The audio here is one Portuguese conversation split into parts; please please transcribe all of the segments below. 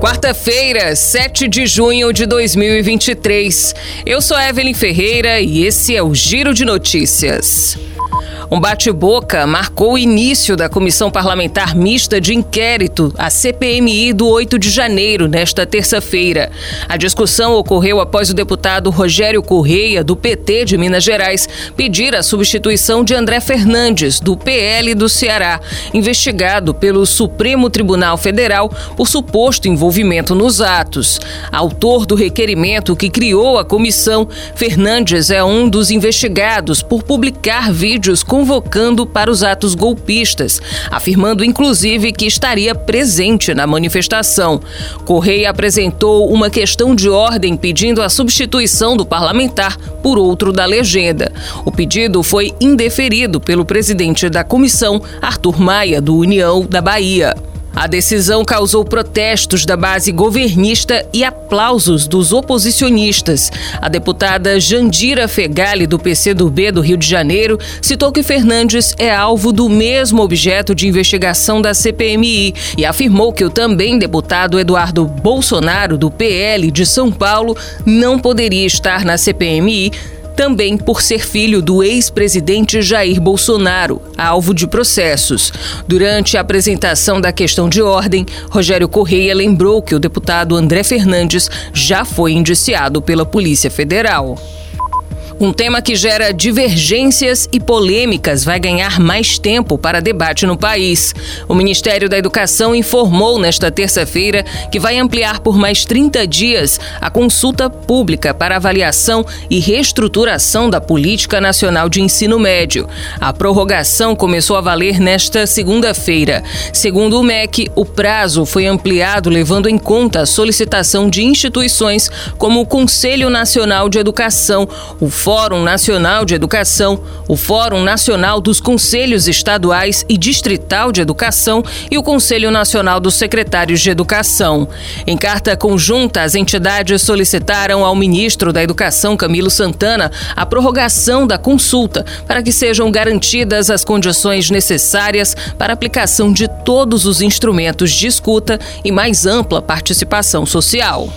Quarta-feira, 7 de junho de 2023. Eu sou Evelyn Ferreira e esse é o Giro de Notícias. Um bate-boca marcou o início da Comissão Parlamentar Mista de Inquérito, a CPMI, do 8 de janeiro, nesta terça-feira. A discussão ocorreu após o deputado Rogério Correia, do PT de Minas Gerais, pedir a substituição de André Fernandes, do PL do Ceará, investigado pelo Supremo Tribunal Federal por suposto envolvimento nos atos. Autor do requerimento que criou a comissão, Fernandes é um dos investigados por publicar vídeos com convocando para os atos golpistas, afirmando inclusive que estaria presente na manifestação. Correia apresentou uma questão de ordem pedindo a substituição do parlamentar por outro da legenda. O pedido foi indeferido pelo presidente da comissão, Arthur Maia, do União da Bahia. A decisão causou protestos da base governista e aplausos dos oposicionistas. A deputada Jandira Fegali, do PCdoB do Rio de Janeiro, citou que Fernandes é alvo do mesmo objeto de investigação da CPMI e afirmou que o também deputado Eduardo Bolsonaro, do PL de São Paulo, não poderia estar na CPMI também por ser filho do ex-presidente Jair Bolsonaro, alvo de processos. Durante a apresentação da questão de ordem, Rogério Correia lembrou que o deputado André Fernandes já foi indiciado pela Polícia Federal. Um tema que gera divergências e polêmicas vai ganhar mais tempo para debate no país. O Ministério da Educação informou nesta terça-feira que vai ampliar por mais 30 dias a consulta pública para avaliação e reestruturação da Política Nacional de Ensino Médio. A prorrogação começou a valer nesta segunda-feira. Segundo o MEC, o prazo foi ampliado levando em conta a solicitação de instituições como o Conselho Nacional de Educação, o Fórum Nacional de Educação, o Fórum Nacional dos Conselhos Estaduais e Distrital de Educação e o Conselho Nacional dos Secretários de Educação. Em carta conjunta, as entidades solicitaram ao ministro da Educação, Camilo Santana, a prorrogação da consulta para que sejam garantidas as condições necessárias para a aplicação de todos os instrumentos de escuta e mais ampla participação social.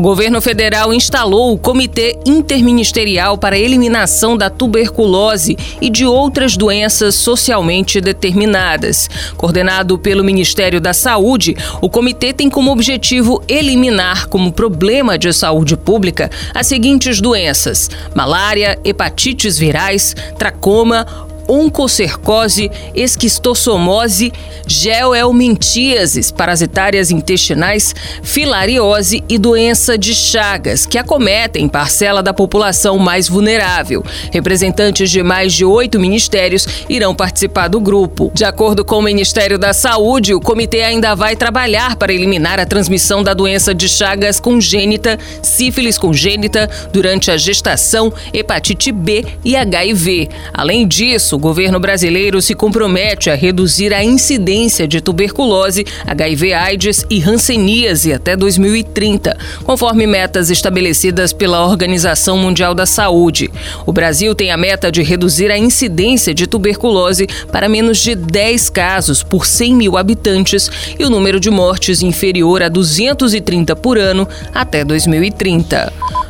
O governo federal instalou o Comitê Interministerial para a Eliminação da Tuberculose e de outras doenças socialmente determinadas. Coordenado pelo Ministério da Saúde, o comitê tem como objetivo eliminar como problema de saúde pública as seguintes doenças: malária, hepatites virais, tracoma, oncocercose, esquistossomose, geoelmintíases parasitárias intestinais, filariose e doença de Chagas, que acometem parcela da população mais vulnerável. Representantes de mais de oito ministérios irão participar do grupo. De acordo com o Ministério da Saúde, o comitê ainda vai trabalhar para eliminar a transmissão da doença de Chagas congênita, sífilis congênita durante a gestação, hepatite B e HIV. Além disso, governo brasileiro se compromete a reduzir a incidência de tuberculose, HIV/AIDS e hanseníase até 2030, conforme metas estabelecidas pela Organização Mundial da Saúde. O Brasil tem a meta de reduzir a incidência de tuberculose para menos de 10 casos por 100 mil habitantes e o número de mortes inferior a 230 por ano até 2030.